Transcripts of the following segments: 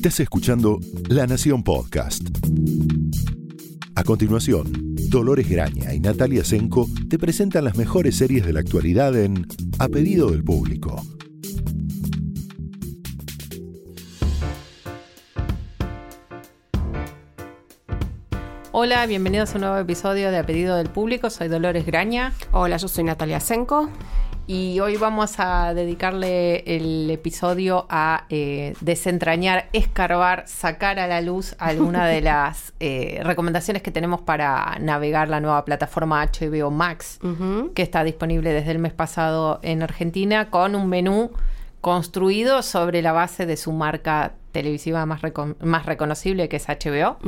Estás escuchando La Nación Podcast. A continuación, Dolores Graña y Natalia Senko te presentan las mejores series de la actualidad en A pedido del público. Hola, bienvenidos a un nuevo episodio de A Pedido del Público. Soy Dolores Graña Hola, yo soy Natalia Senko. Y hoy vamos a dedicarle el episodio a eh, desentrañar, escarbar, sacar a la luz alguna de las eh, recomendaciones que tenemos para navegar la nueva plataforma HBO Max, que está disponible desde el mes pasado en Argentina con un menú construido sobre la base de su marca televisiva más, reco- más reconocible que es HBO,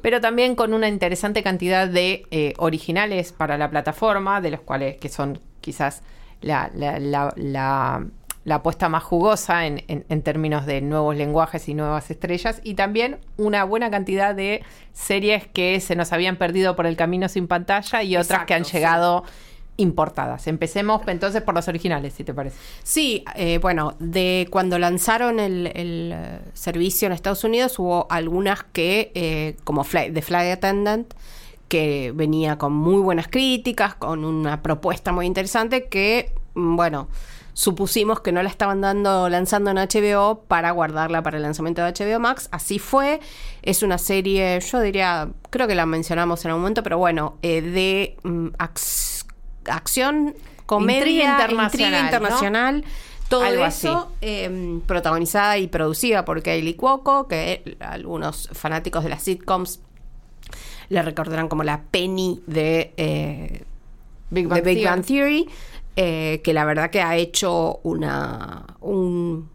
pero también con una interesante cantidad de eh, originales para la plataforma, de los cuales que son quizás la, la, la- la- la apuesta más jugosa en, en- en términos de nuevos lenguajes y nuevas estrellas, y también una buena cantidad de series que se nos habían perdido por el camino sin pantalla y otras que han sí. llegado importadas. Empecemos entonces por los originales, si te parece. Sí, eh, bueno, de cuando lanzaron el, el, eh, servicio en Estados Unidos hubo algunas que, eh, como Fly- The Flight Attendant, que venía con muy buenas críticas, con una propuesta muy interesante que, mm, bueno, supusimos que no la estaban dando lanzando en HBO para guardarla para el lanzamiento de HBO Max. Así fue. Es una serie, yo diría, creo que la mencionamos en algún momento, pero bueno, eh, de mm, ac- acción, comedia, Intriga internacional, intriga ¿no? internacional. Todo Algo eso eh, protagonizada y producida por Kaylee Cuoco, que algunos fanáticos de las sitcoms le recordarán como la Penny de, eh, Big de Big Theory. Bang Theory, eh, que la verdad que ha hecho una un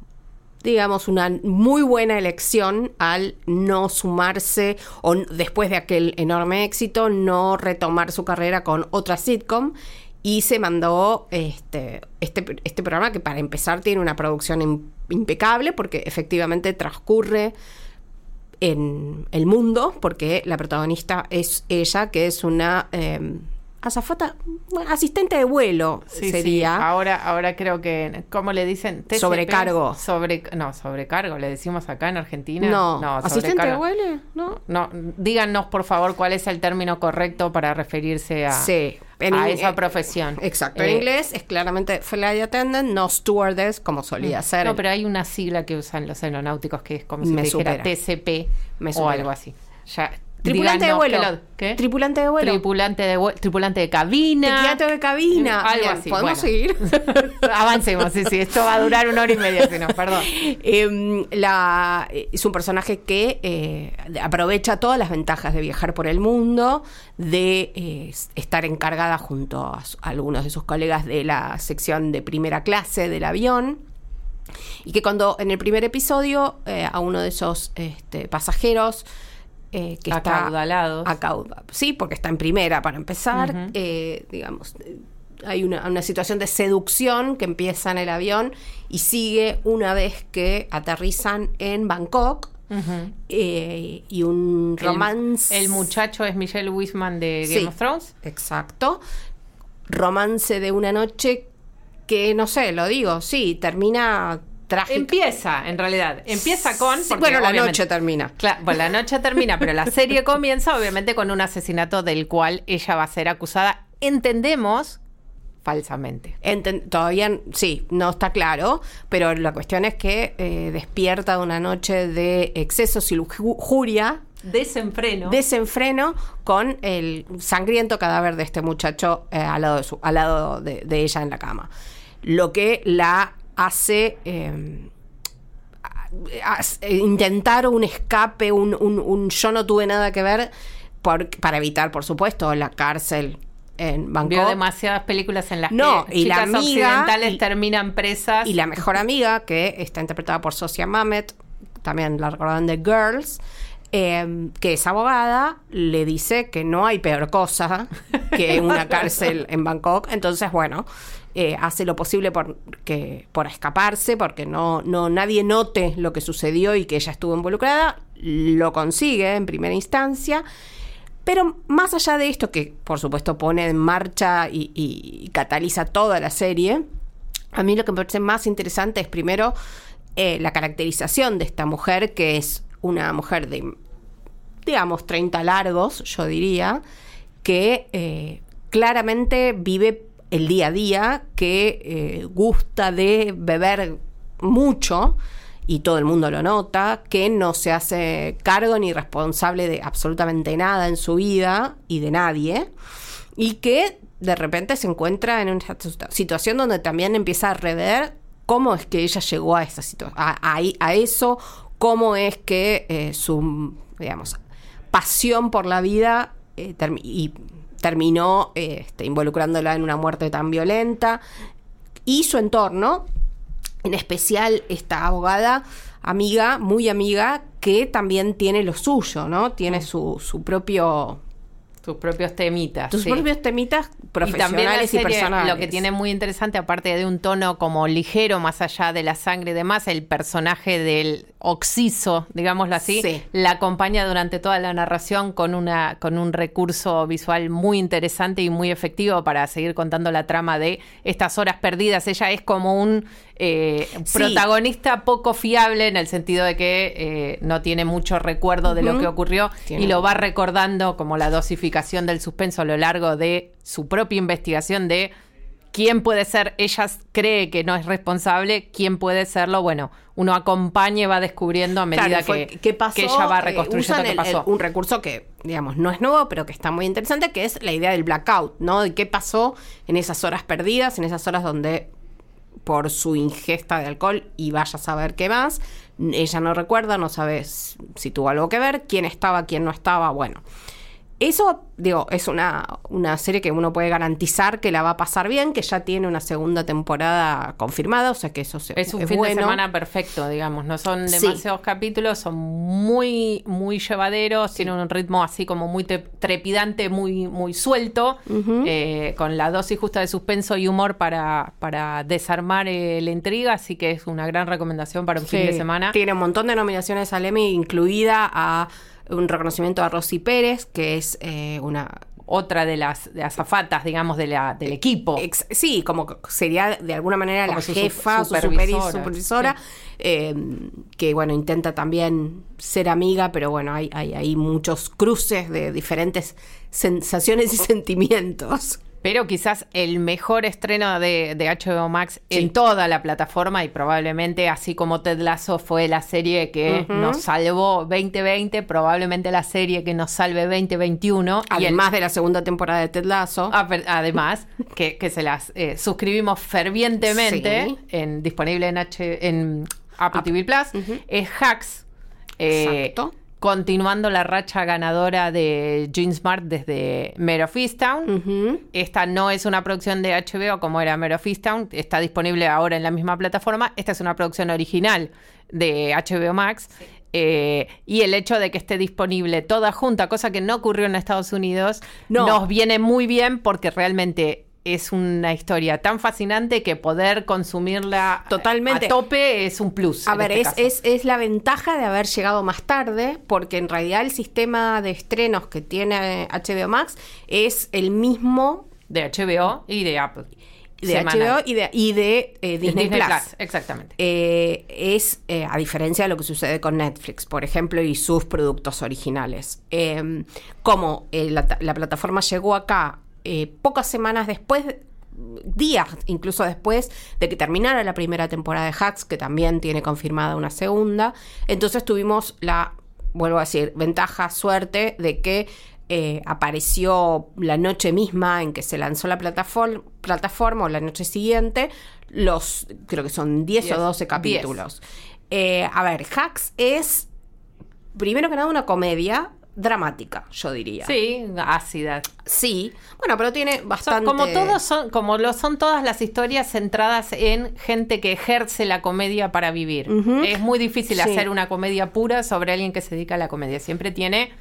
digamos una muy buena elección al no sumarse o después de aquel enorme éxito no retomar su carrera con otra sitcom y se mandó este, este, este programa que para empezar tiene una producción im- impecable porque efectivamente transcurre en el mundo, porque la protagonista es ella, que es una eh, azafata, bueno, asistente de vuelo, Sí, sería. sí. Ahora, ahora creo que, ¿cómo le dicen? TCP. Sobrecargo. Sobre, no, sobrecargo, le decimos acá en Argentina. No, asistente de vuelo, ¿no? No, díganos por favor cuál es el término correcto para referirse a, Sí. En a esa eh, profesión. Exacto. Eh, en inglés es claramente flight attendant, no stewardess, como solía ser. No, pero hay una sigla que usan los aeronáuticos que es como si Me dijera. TCP Me o algo así. Ya, Tripulante de vuelo. ¿Qué? Tripulante de vuelo. Tripulante de vuelo. Tripulante de cabina. Teatro de cabina. Algo Bien, así. ¿Podemos bueno. seguir? Avancemos, sí, sí. Esto va a durar una hora y media, si no, perdón. Eh, la, es un personaje que eh, aprovecha todas las ventajas de viajar por el mundo, de eh, estar encargada junto a, su- a algunos de sus colegas de la sección de primera clase del avión. Y que cuando en el primer episodio eh, a uno de esos este, pasajeros eh, que está Acaudalados. acauda- sí, porque está en primera para empezar, eh, digamos, eh, hay una, una situación de seducción que empieza en el avión y sigue una vez que aterrizan en Bangkok eh, y un El- romance. El, muchacho es Michelle Wisman de Game Sí. of Thrones. Exacto. Romance de una noche que, no sé, lo digo, sí, termina trágica. Empieza, en realidad. Empieza con. Sí, bueno, la noche termina. Claro, bueno, la noche termina, pero la serie comienza obviamente con un asesinato del cual ella va a ser acusada, entendemos, falsamente. Enten- todavía sí, no está claro, pero la cuestión es que eh, despierta de una noche de excesos y lujuria, Desenfreno. desenfreno, con el sangriento cadáver de este muchacho eh, al lado, de, su- al lado de, de ella en la cama. Lo que la hace eh, intentar un escape, un, un- un yo no tuve nada que ver, por- para evitar, por supuesto, la cárcel en Bangkok. Vio demasiadas películas en las No, que y la chicas amiga- occidentales y- terminan presas. Y la mejor amiga, que está interpretada por Socia Mamet, también la recordarán de Girls, eh, que es abogada, le dice que no hay peor cosa que una cárcel en Bangkok. Entonces, bueno, eh, hace lo posible por, que, por escaparse, porque no, no nadie note lo que sucedió y que ella estuvo involucrada. Lo consigue en primera instancia. Pero más allá de esto, que por supuesto pone en marcha y, cataliza toda la serie, a mí lo que me parece más interesante es primero eh, la caracterización de esta mujer, que es una mujer de, digamos, 30 largos, yo diría, que eh, claramente vive el día a día, que eh, gusta de beber mucho y todo el mundo lo nota, que no se hace cargo ni responsable de absolutamente nada en su vida y de nadie, y que de repente se encuentra en una situación donde también empieza a rever cómo es que ella llegó a esa situación, a, eso, cómo es que eh, su, digamos, pasión por la vida eh, terminó este, involucrándola en una muerte tan violenta y su entorno en especial esta abogada amiga, muy amiga, que también tiene lo suyo, ¿no? Tiene su, su propio sus propios temitas. Sus propios temitas profesionales y, personales. Lo que tiene muy interesante, aparte de un tono como ligero, más allá de la sangre y demás, el personaje del Oxiso, digámoslo así, la acompaña durante toda la narración con, una, con un recurso visual muy interesante y muy efectivo para seguir contando la trama de estas horas perdidas. Ella es como un eh, protagonista poco fiable en el sentido de que eh, no tiene mucho recuerdo de lo que ocurrió y lo va recordando como la dosificación del suspenso a lo largo de su propia investigación de quién puede ser, ella cree que no es responsable, quién puede serlo, bueno, uno acompaña y va descubriendo a medida que, ella va eh, reconstruyendo qué pasó. un recurso que, digamos, no es nuevo, pero que está muy interesante, que es la idea del blackout, ¿no? De qué pasó en esas horas perdidas, en esas horas donde por su ingesta de alcohol y vaya a saber qué más. Ella no recuerda, no sabe si tuvo algo que ver, quién estaba, quién no estaba, bueno. Eso, digo, es una, una, serie que uno puede garantizar que la va a pasar bien, que ya tiene una segunda temporada confirmada, o sea que eso es un fin de semana perfecto, digamos. No son demasiados capítulos, son muy, muy llevaderos, tienen un ritmo así como muy trepidante, muy, muy suelto, eh, con la dosis justa de suspenso y humor para, para desarmar eh, la intriga, así que es una gran recomendación para un fin de semana. Tiene un montón de nominaciones al Emmy, incluida a un reconocimiento a Rosy Pérez, que es eh, una otra de las azafatas, digamos, de la, del equipo. sí, como sería de alguna manera la jefa, su supervisora, supervisora em, que bueno, intenta también ser amiga, pero bueno, hay, hay, hay muchos cruces de diferentes sensaciones y sentimientos pero quizás el mejor estreno de, HBO Max en toda la plataforma y probablemente así como Ted Lasso fue la serie que nos salvó 2020, probablemente la serie que nos salve 2021. Además de la segunda temporada de Ted Lasso. Ah, además, que, se las eh, suscribimos fervientemente, en, disponible en, H, en Apple TV Plus, es Hacks. Eh, Exacto continuando la racha ganadora de Gene Smart desde Mare of Easttown. Esta no es una producción de HBO como era Mare of Easttown, está disponible ahora en la misma plataforma. Esta es una producción original de HBO Max. Eh, y el hecho de que esté disponible toda junta, cosa que no ocurrió en Estados Unidos, nos viene muy bien porque realmente es una historia tan fascinante que poder consumirla Totalmente. a tope es un plus. A ver, este es, es, la ventaja de haber llegado más tarde, porque en realidad el sistema de estrenos que tiene HBO Max es el mismo de HBO y de Apple. De HBO y de, y de eh, Disney, Plus. Exactamente. Eh, es, eh, a diferencia de lo que sucede con Netflix, por ejemplo, y sus productos originales. como la, la plataforma llegó acá eh, pocas semanas después, días incluso después de que terminara la primera temporada de Hacks, que también tiene confirmada una segunda. Entonces tuvimos la, vuelvo a decir, ventaja, suerte de que eh, apareció la noche misma en que se lanzó la plataforma, plataforma o la noche siguiente, los, creo que son 10 o 12 capítulos. Eh, a ver, Hacks es, primero que nada, una comedia dramática, yo diría. Sí, ácida. Sí, bueno, pero tiene bastante. como todos son, como lo son todas las historias centradas en gente que ejerce la comedia para vivir. Es muy difícil hacer una comedia pura sobre alguien que se dedica a la comedia. Siempre tiene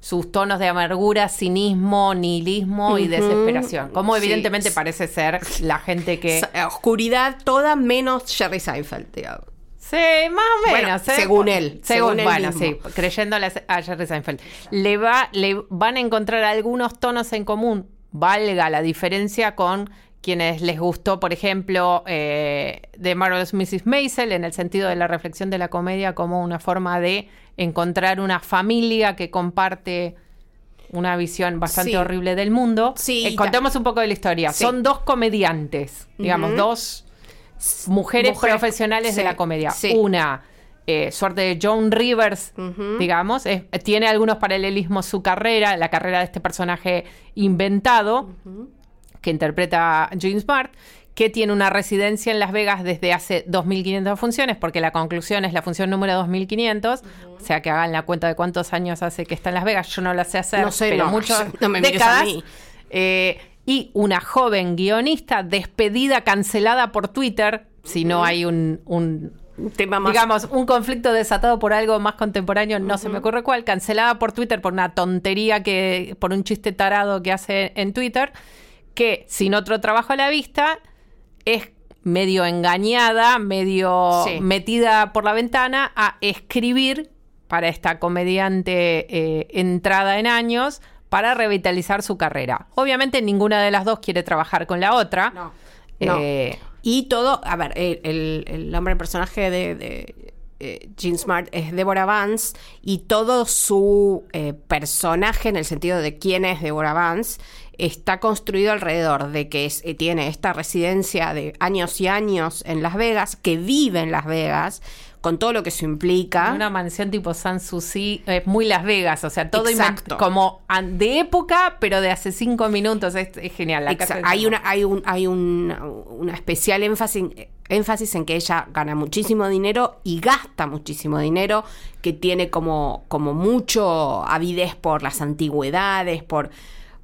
sus tonos de amargura, cinismo, nihilismo y desesperación. Como evidentemente parece ser la gente que. Oscuridad toda menos Jerry Seinfeld, digamos. Sí, más o menos. ¿eh? según él. Según, bueno, sí, creyéndole a Jerry Seinfeld. Le, va, le van a encontrar algunos tonos en común, valga la diferencia con quienes les gustó, por ejemplo, eh, de Marvelous Mrs. Maisel, en el sentido de la reflexión de la comedia como una forma de encontrar una familia que comparte una visión bastante Sí. horrible del mundo. Sí, Eh, contemos un poco de la historia. Sí. Son dos comediantes, digamos, dos mujeres, Mujeres- profesionales de la comedia. sí. Una, eh, suerte de Joan Rivers, digamos, es- tiene algunos paralelismos su carrera, la carrera de este personaje inventado, que interpreta Gene Smart, que tiene una residencia en Las Vegas desde hace 2.500 funciones, porque la conclusión es la función número 2.500, o sea que hagan la cuenta de cuántos años hace que está en Las Vegas, yo no la sé hacer, No sé, pero no, muchas no me mires a décadas. mí. Eh, y una joven guionista despedida, cancelada por Twitter, si no hay un, un tema más. digamos, un conflicto desatado por algo más contemporáneo, no se me ocurre cuál, cancelada por Twitter por una tontería que, por un chiste tarado que hace en Twitter, que sin otro trabajo a la vista es medio engañada, medio Sí. metida por la ventana a escribir para esta comediante eh, entrada en años para revitalizar su carrera. Obviamente ninguna de las dos quiere trabajar con la otra. No. No. Eh, Y todo, a ver, el, el, el nombre del personaje de, de eh, Jean Smart es Deborah Vance y todo su eh, personaje en el sentido de quién es Deborah Vance está construido alrededor de que es- eh, tiene esta residencia de años y años en Las Vegas, que vive en Las Vegas, con todo lo que eso implica. Una mansión tipo San Susi, es muy Las Vegas, o sea, todo Exacto. como de época, pero de hace cinco minutos, es, es genial. la casa hay una hay un hay un- una especial énfasis énfasis en que ella gana muchísimo dinero y gasta muchísimo dinero que tiene como como mucho avidez por las antigüedades por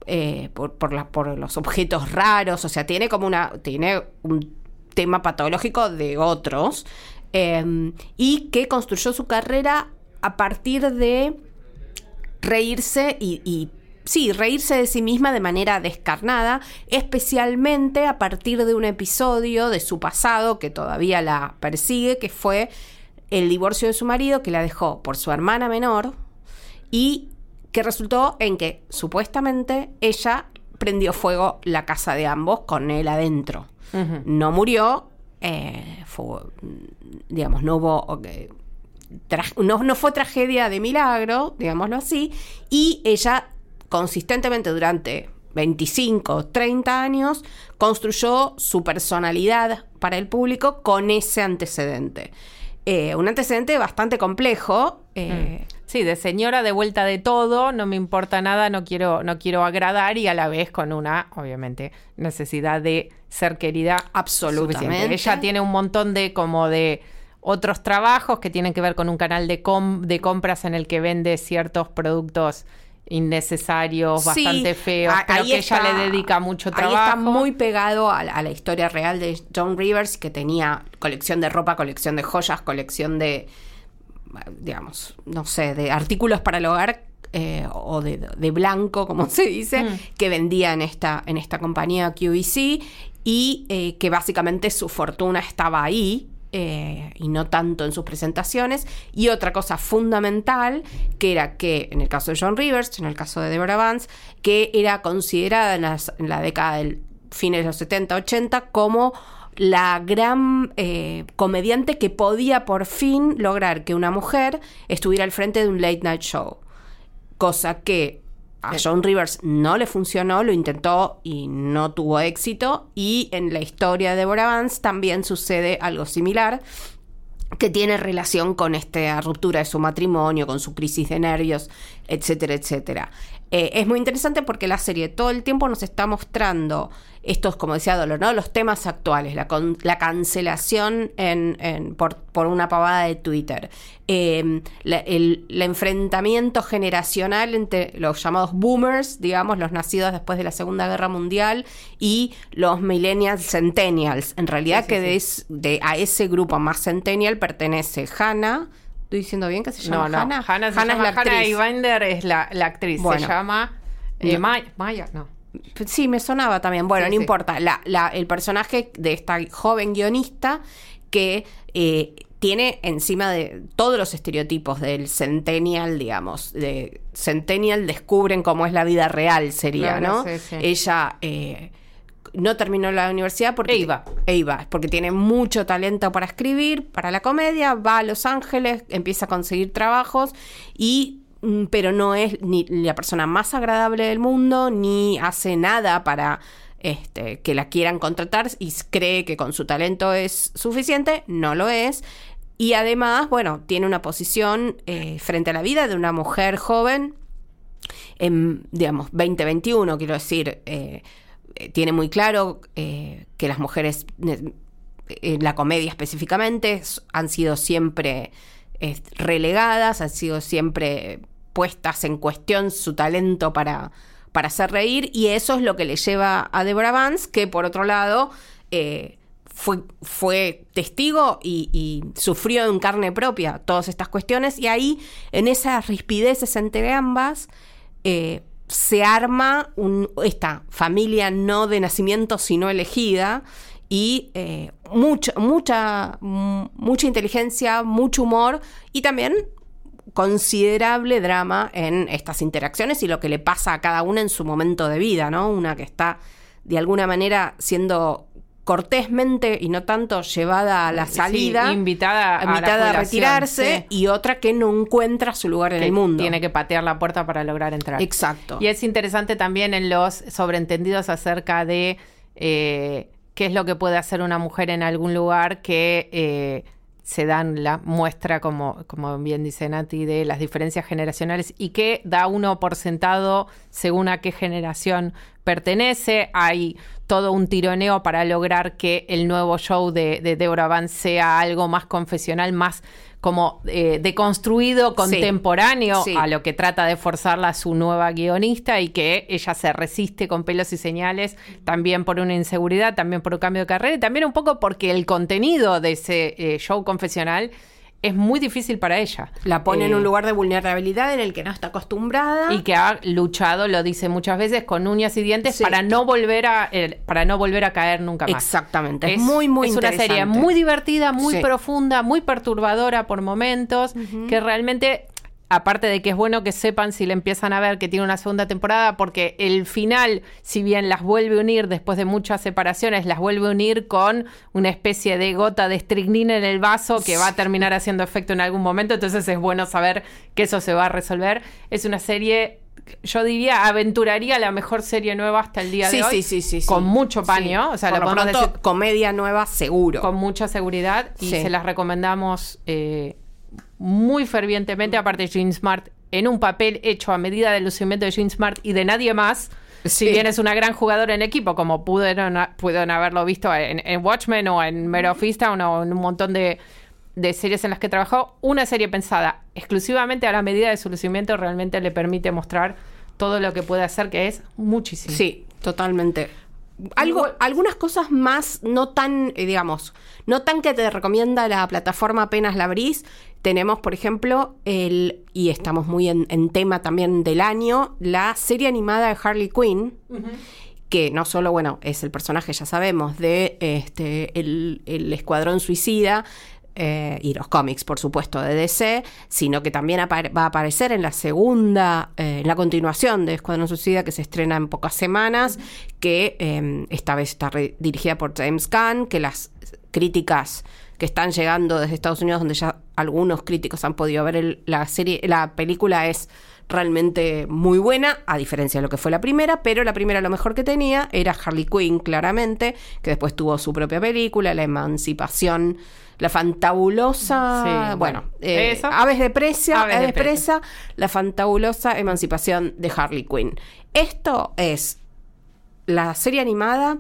eh, por, por, la- por los objetos raros o sea tiene como una tiene un tema patológico de otros eh, y que construyó su carrera a partir de reírse y, y, sí, reírse de sí misma de manera descarnada, especialmente a partir de un episodio de su pasado que todavía la persigue, que fue el divorcio de su marido que la dejó por su hermana menor y que resultó en que supuestamente ella prendió fuego la casa de ambos con él adentro. No murió, eh, fue, digamos, no hubo... no, no fue tragedia de milagro, digámoslo así, y ella consistentemente durante 25, 30 años construyó su personalidad para el público con ese antecedente. Eh, un antecedente bastante complejo. eh, Sí, de señora de vuelta de todo, no me importa nada, no quiero, no quiero agradar y a la vez con una, obviamente, necesidad de ser querida Absolutamente. suficiente. Ella tiene un montón de como de otros trabajos que tienen que ver con un canal de, com- de compras en el que vende ciertos productos innecesarios, Sí, bastante feos, a- pero ahí que está- ella le dedica mucho Ahí trabajo. está muy pegado a la, a la historia real de John Rivers, que tenía colección de ropa, colección de joyas, colección de, digamos, no sé, de artículos para el hogar eh, o de, de blanco, como se dice, Mm. que vendía en esta, en esta compañía QVC y eh, que básicamente su fortuna estaba ahí. Eh, y no tanto en sus presentaciones. Y otra cosa fundamental, que era que en el caso de John Rivers, en el caso de Deborah Vance, que era considerada en, en la década del fines de los 70, 80 como la gran eh, comediante que podía por fin lograr que una mujer estuviera al frente de un late night show. Cosa que a John Rivers no le funcionó, lo intentó y no tuvo éxito. Y en la historia de Deborah Vance también sucede algo similar que tiene relación con esta ruptura de su matrimonio, con su crisis de nervios, etcétera, etcétera. Eh, es muy interesante porque la serie todo el tiempo nos está mostrando estos, como decía Dolor, ¿no? los temas actuales, la, con- la cancelación en, en- por, por una pavada de Twitter, eh, la- el, el enfrentamiento generacional entre los llamados boomers, digamos, los nacidos después de la Segunda Guerra Mundial, y los millennials centennials. En realidad, Sí, sí, que de de, a ese grupo más centennial pertenece Hannah. ¿Estoy diciendo bien que se llama No, no, Hannah? Hannah, se Hannah llama es la Hannah actriz. Es la, la actriz. Bueno. se llama eh, No. Maya, Maya, no. Sí, me sonaba también. Bueno, Sí, no sí. importa. La, la- el personaje de esta joven guionista que eh, tiene encima de todos los estereotipos del centennial, digamos. De centennial descubren cómo es la vida real, sería, Claro, ¿no? sí, sí. Ella. eh, no terminó la universidad porque Eva. Eva, porque tiene mucho talento para escribir, para la comedia, va a Los Ángeles, empieza a conseguir trabajos y mm, pero no es ni la persona más agradable del mundo ni hace nada para este, que la quieran contratar y cree que con su talento es suficiente, no lo es. Y además, bueno, tiene una posición eh, frente a la vida de una mujer joven en, digamos, 2021, quiero decir, eh, tiene muy claro eh, que las mujeres, en la comedia específicamente, han sido siempre eh, relegadas, han sido siempre puestas en cuestión su talento para, para hacer reír, y eso es lo que le lleva a Deborah Vance, que por otro lado eh, fue, fue testigo y, sufrió en carne propia todas estas cuestiones, y ahí, en esas rispideces entre ambas, eh, se arma esta familia no de nacimiento sino elegida y eh, mucha, mucha, mm, mucha inteligencia, mucho humor y también considerable drama en estas interacciones y lo que le pasa a cada una en su momento de vida, ¿no? Una que está de alguna manera siendo cortésmente y no tanto llevada a la Sí, salida, invitada a la invitada a, retirarse sí. y otra que no encuentra su lugar en el mundo. Tiene que patear la puerta para lograr entrar. Exacto. Y es interesante también en los sobreentendidos acerca de eh, qué es lo que puede hacer una mujer en algún lugar que eh, se dan la muestra, como, como bien dice Nati, de las diferencias generacionales y que da uno por sentado según a qué generación pertenece. Hay todo un tironeo para lograr que el nuevo show de, de Deborah Vance sea algo más confesional, más como eh, deconstruido, contemporáneo Sí. a lo que trata de forzarla su nueva guionista y que ella se resiste con pelos y señales, también por una inseguridad, también por un cambio de carrera y también un poco porque el contenido de ese eh, show confesional es muy difícil para ella. La pone en Eh, un lugar de vulnerabilidad en el que no está acostumbrada. y que ha luchado, lo dice muchas veces, con uñas y dientes Sí. para no volver a eh, para no volver a caer nunca más. Exactamente. Es, muy, muy es una serie muy divertida, muy Sí. profunda, muy perturbadora por momentos, que realmente, aparte de que es bueno que sepan si le empiezan a ver que tiene una segunda temporada, porque el final, si bien las vuelve a unir después de muchas separaciones, las vuelve a unir con una especie de gota de estricnina en el vaso que va a terminar haciendo efecto en algún momento, entonces es bueno saber que eso se va a resolver. Es una serie... Yo diría, aventuraría la mejor serie nueva hasta el día Sí, de hoy. sí, sí, sí, sí. Con mucho Sí. paño. O sea, Por la lo pronto, decir comedia nueva seguro. con mucha seguridad y Sí. se las recomendamos eh, muy fervientemente. Aparte, Jean Smart en un papel hecho a medida del lucimiento de Jean Smart y de nadie más. Sí. Si bien es una gran jugadora en equipo, como pudieron, pudieron haberlo visto en, en Watchmen o en Mare of Easttown o en un montón de, de series en las que trabajó, una serie pensada exclusivamente a la medida de su lucimiento realmente le permite mostrar todo lo que puede hacer, que es muchísimo. Sí, totalmente. Algo, Igual- algunas cosas más, no tan, eh, digamos, no tan que te recomienda la plataforma apenas la abrís. Tenemos, por ejemplo, el, y estamos muy en, en tema también del año, la serie animada de Harley Quinn, que no solo, bueno, es el personaje, ya sabemos, de este el, el Escuadrón Suicida, eh, y los cómics, por supuesto, de DC, sino que también va a aparecer en la segunda, eh, en la continuación de Escuadrón Suicida, que se estrena en pocas semanas, que eh, esta vez está dirigida por James Gunn, que las críticas que están llegando desde Estados Unidos, donde ya algunos críticos han podido ver el- la serie, la película es realmente muy buena, a diferencia de lo que fue la primera, pero la primera lo mejor que tenía era Harley Quinn, claramente, que después tuvo su propia película, La Emancipación, la fantabulosa, Sí, bueno, eh. Aves de Presa, Aves Aves de de Presa, la fantabulosa emancipación de Harley Quinn. Esto es la serie animada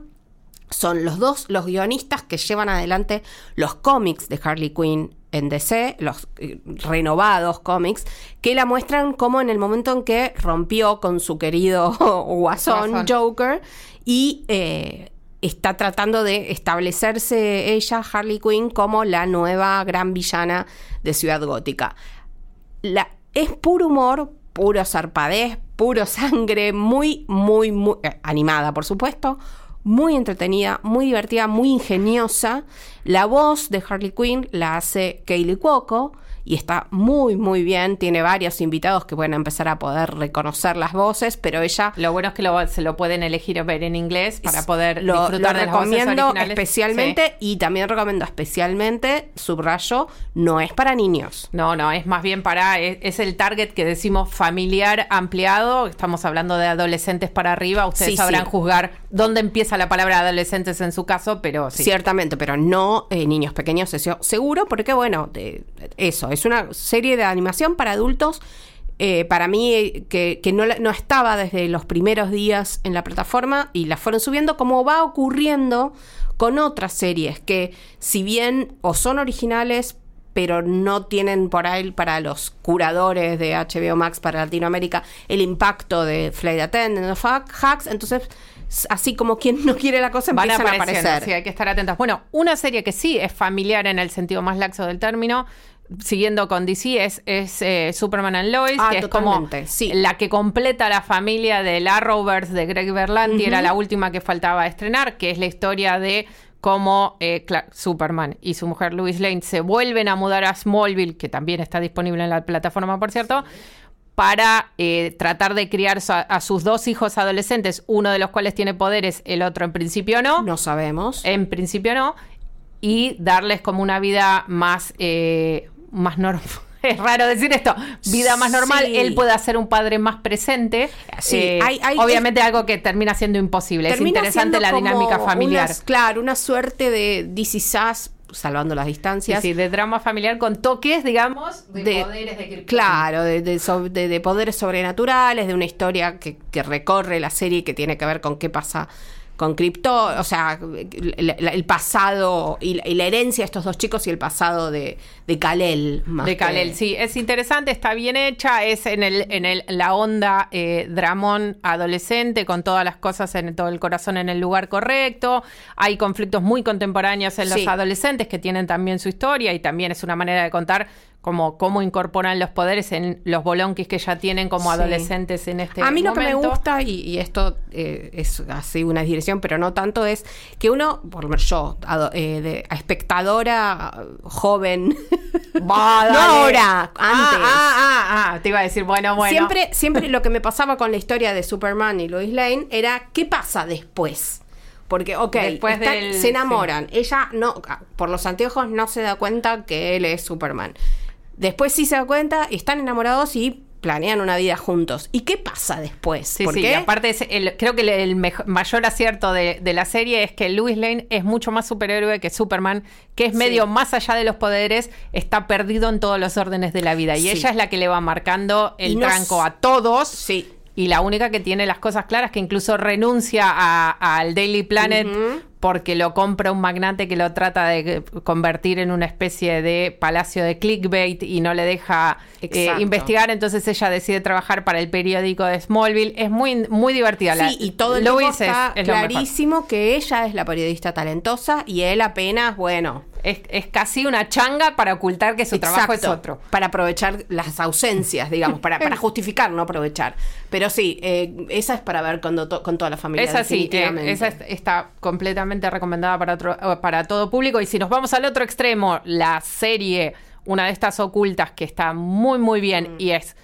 son los dos, los guionistas que llevan adelante los cómics de Harley Quinn en DC, los eh, renovados cómics, que la muestran como en el momento en que rompió con su querido guasón, Guasón. Joker y eh, está tratando de establecerse ella, Harley Quinn, como la nueva gran villana de Ciudad Gótica. La, es puro humor, puro zarpadez, puro sangre, muy, muy, muy eh, animada, por supuesto, muy entretenida, muy divertida, muy ingeniosa. La voz de Harley Quinn la hace Kaylee Cuoco y está muy, muy bien. Tiene varios invitados que pueden empezar a poder reconocer las voces, pero ella... Lo bueno es que lo, se lo pueden elegir ver en inglés para poder lo, disfrutar lo de las voces recomiendo especialmente Sí. y también recomiendo especialmente, subrayo, no es para niños. No, no, es más bien para, es, es el target que decimos familiar ampliado, estamos hablando de adolescentes para arriba, ustedes Sí, sabrán sí. juzgar dónde empieza la palabra adolescentes en su caso, pero sí. Ciertamente, pero no eh, niños pequeños, eso seguro, porque bueno, de- eso, es una serie de animación para adultos. eh, para mí, eh, que, que no, no estaba desde los primeros días en la plataforma y la fueron subiendo, como va ocurriendo con otras series que, si bien o son originales, pero no tienen por ahí para los curadores de HBO Max para Latinoamérica el impacto de Flight Attendant o Hack- Hacks, entonces, así como quien no quiere la cosa, Van empiezan a aparecer. sí, hay que estar atentas. Bueno, una serie que sí es familiar en el sentido más laxo del término, siguiendo con DC, es, es eh, Superman and Lois, Ah, que es como sí. la que completa la familia del Arrowverse de Greg Berlanti, era la última que faltaba estrenar, que es la historia de cómo eh, Superman y su mujer Lois Lane se vuelven a mudar a Smallville, que también está disponible en la plataforma, por cierto, para eh, tratar de criar a sus dos hijos adolescentes, uno de los cuales tiene poderes, el otro en principio no. No sabemos. En principio no. Y darles como una vida más, eh, más normal. Es raro decir esto, vida más normal. Sí. Él puede ser un padre más presente. Sí, Eh, hay- hay- obviamente algo que termina siendo imposible. Termina es interesante la dinámica familiar. unas- claro, una suerte de DC Sass, salvando las distancias. sí, de drama familiar con toques, digamos, de, de- poderes de. Claro, de, de so- de- de poderes sobrenaturales, de una historia que, que recorre la serie que tiene que ver con qué pasa con Krypton, o sea, el, el pasado y la, y la herencia de estos dos chicos y el pasado de, de Kalel. Más De que- Kalel, sí, es interesante, está bien hecha, es en el, en el, la onda eh, dramón adolescente, con todas las cosas en todo el corazón en el lugar correcto. Hay conflictos muy contemporáneos en los Sí. adolescentes que tienen también su historia y también es una manera de contar como cómo incorporan los poderes en los bolonquis que ya tienen como Sí. adolescentes en este A mí lo que me momento. gusta, y, y esto eh, es así una dirección, pero no tanto, es que uno, por lo menos yo, ado- eh, de, a espectadora joven, no ahora, antes. Ah, ah, ah, ah, te iba a decir, bueno, bueno. Siempre, siempre lo que me pasaba con la historia de Superman y Lois Lane era qué pasa después. Porque, ok, Después están- del- se enamoran. Ella no, por los anteojos no se da cuenta que él es Superman. Después sí se da cuenta, están enamorados y planean una vida juntos. ¿Y qué pasa después? Sí, aparte es el- creo que el, mayor acierto de, de la serie es que Louis Lane es mucho más superhéroe que Superman, que es medio más allá de los poderes, está perdido en todos los órdenes de la vida. Y ella es la que le va marcando el no tranco a todos. Sí. Y la única que tiene las cosas claras, que incluso renuncia al Daily Planet porque lo compra un magnate que lo trata de convertir en una especie de palacio de clickbait y no le deja eh, investigar. Entonces ella decide trabajar para el periódico de Smallville. Es muy, muy divertida. la- Sí, y todo el tiempo es- está es clarísimo que ella es la periodista talentosa y él apenas, bueno, Es, es casi una changa para ocultar que su trabajo es otro. Para aprovechar las ausencias, digamos, para, para justificar, no aprovechar. Pero sí, eh, esa es para ver con, con toda la familia. Esa sí, eh, esa es- está completamente recomendada para, otro, eh, para todo público. Y si nos vamos al otro extremo, la serie, una de estas ocultas que está muy, muy bien Mm. y es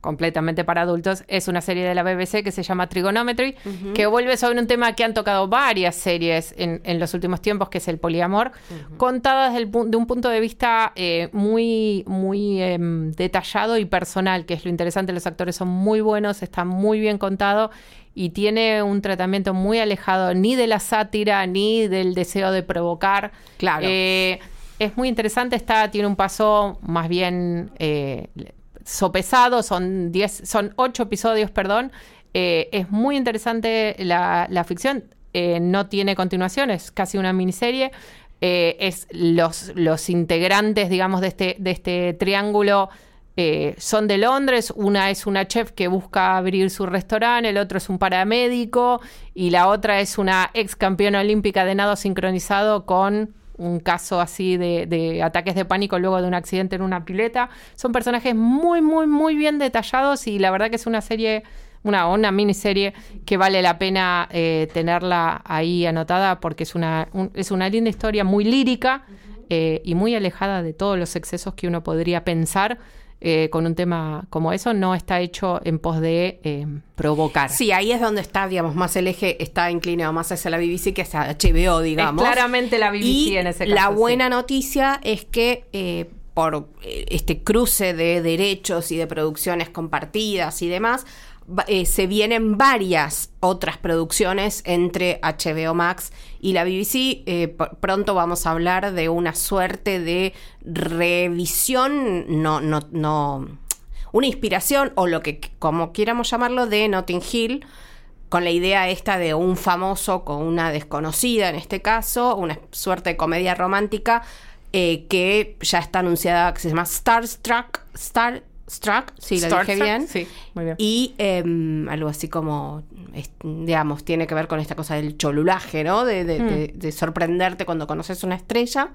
completamente para adultos, es una serie de la BBC que se llama Trigonometry, que vuelve sobre un tema que han tocado varias series en, en los últimos tiempos, que es el poliamor, contadas del pu- de un punto de vista eh, muy, muy em, detallado y personal, que es lo interesante. Los actores son muy buenos, está muy bien contado y tiene un tratamiento muy alejado ni de la sátira ni del deseo de provocar. Claro. Eh, es muy interesante, está, tiene un paso más bien eh, sopesado, son 10, son 8 episodios, perdón. Eh, es muy interesante la, la ficción. eh, no tiene continuación, es casi una miniserie. Eh, es los, los integrantes, digamos, de este, de este triángulo son de Londres. Una es una chef que busca abrir su restaurante, el otro es un paramédico y la otra es una ex campeona olímpica de nado sincronizado con un caso así de, de ataques de pánico luego de un accidente en una pileta. Son personajes muy, muy, muy bien detallados y la verdad que es una serie, una, una miniserie que vale la pena eh, tenerla ahí anotada porque es una, un- es una linda historia muy lírica eh, y muy alejada de todos los excesos que uno podría pensar eh, con un tema como eso, no está hecho en pos de eh, provocar. Sí, ahí es donde está, digamos, más el eje está inclinado más hacia la BBC que hacia HBO, digamos. Es claramente la BBC y en ese caso. La buena sí. noticia es que eh, por eh, este cruce de derechos y de producciones compartidas y demás, eh, se vienen varias otras producciones entre HBO Max y la BBC. Eh, pronto vamos a hablar de una suerte de revisión, no, no, no, una inspiración o lo que como quieramos llamarlo de Notting Hill con la idea esta de un famoso con una desconocida en este caso, una suerte de comedia romántica eh, que ya está anunciada, que se llama Starstruck, Starstruck, si lo dije bien. Sí, muy bien. Y em, algo así como, es- digamos, tiene que ver con esta cosa del cholulaje, ¿no? De, de- Hmm. de- de sorprenderte cuando conoces una estrella,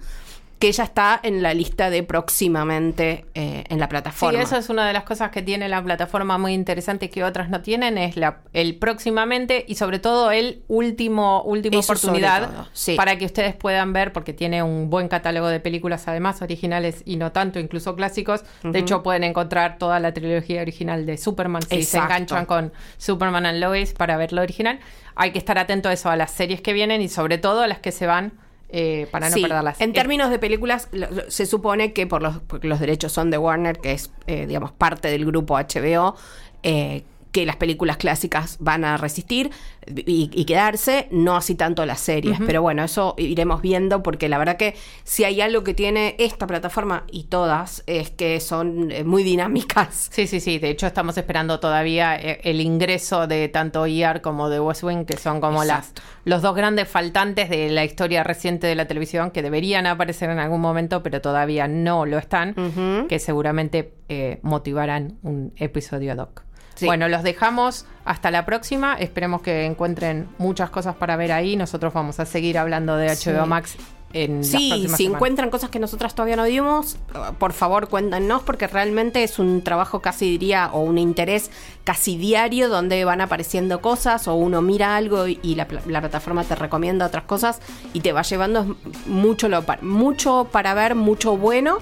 que ya está en la lista de próximamente eh, en la plataforma. Sí, eso es una de las cosas que tiene la plataforma muy interesante que otras no tienen, es la, el próximamente y sobre todo el último, última Eso oportunidad sí. para que ustedes puedan ver, porque tiene un buen catálogo de películas además originales y no tanto, incluso clásicos. De hecho, pueden encontrar toda la trilogía original de Superman si se enganchan con Superman and Lois para ver lo original. Hay que estar atento a eso, a las series que vienen y sobre todo a las que se van eh, para no Sí, perderlas. En Eh, términos de películas, lo- lo- se supone que por los, porque los derechos son de Warner, que es, eh, digamos, parte del grupo HBO, eh, que las películas clásicas van a resistir y, y quedarse, no así tanto las series. Pero bueno, eso iremos viendo porque la verdad que si hay algo que tiene esta plataforma y todas es que son eh, muy dinámicas. Sí, sí, sí. De hecho, estamos esperando todavía eh, el ingreso de tanto ER como de West Wing, que son como las, los dos grandes faltantes de la historia reciente de la televisión, que deberían aparecer en algún momento, pero todavía no lo están, que seguramente eh, motivarán un episodio ad hoc. Sí. Bueno, los dejamos hasta la próxima. Esperemos que encuentren muchas cosas para ver ahí. Nosotros vamos a seguir hablando de HBO Sí. Max en Sí, si semanas. encuentran cosas que nosotras todavía no vimos, por favor cuéntanos porque realmente es un trabajo casi diría o un interés casi diario donde van apareciendo cosas o uno mira algo y y la, pla- la plataforma te recomienda otras cosas y te va llevando mucho, lo, mucho para ver, mucho bueno.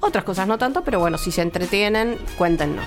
Otras cosas no tanto, pero bueno, si se entretienen, cuéntenos.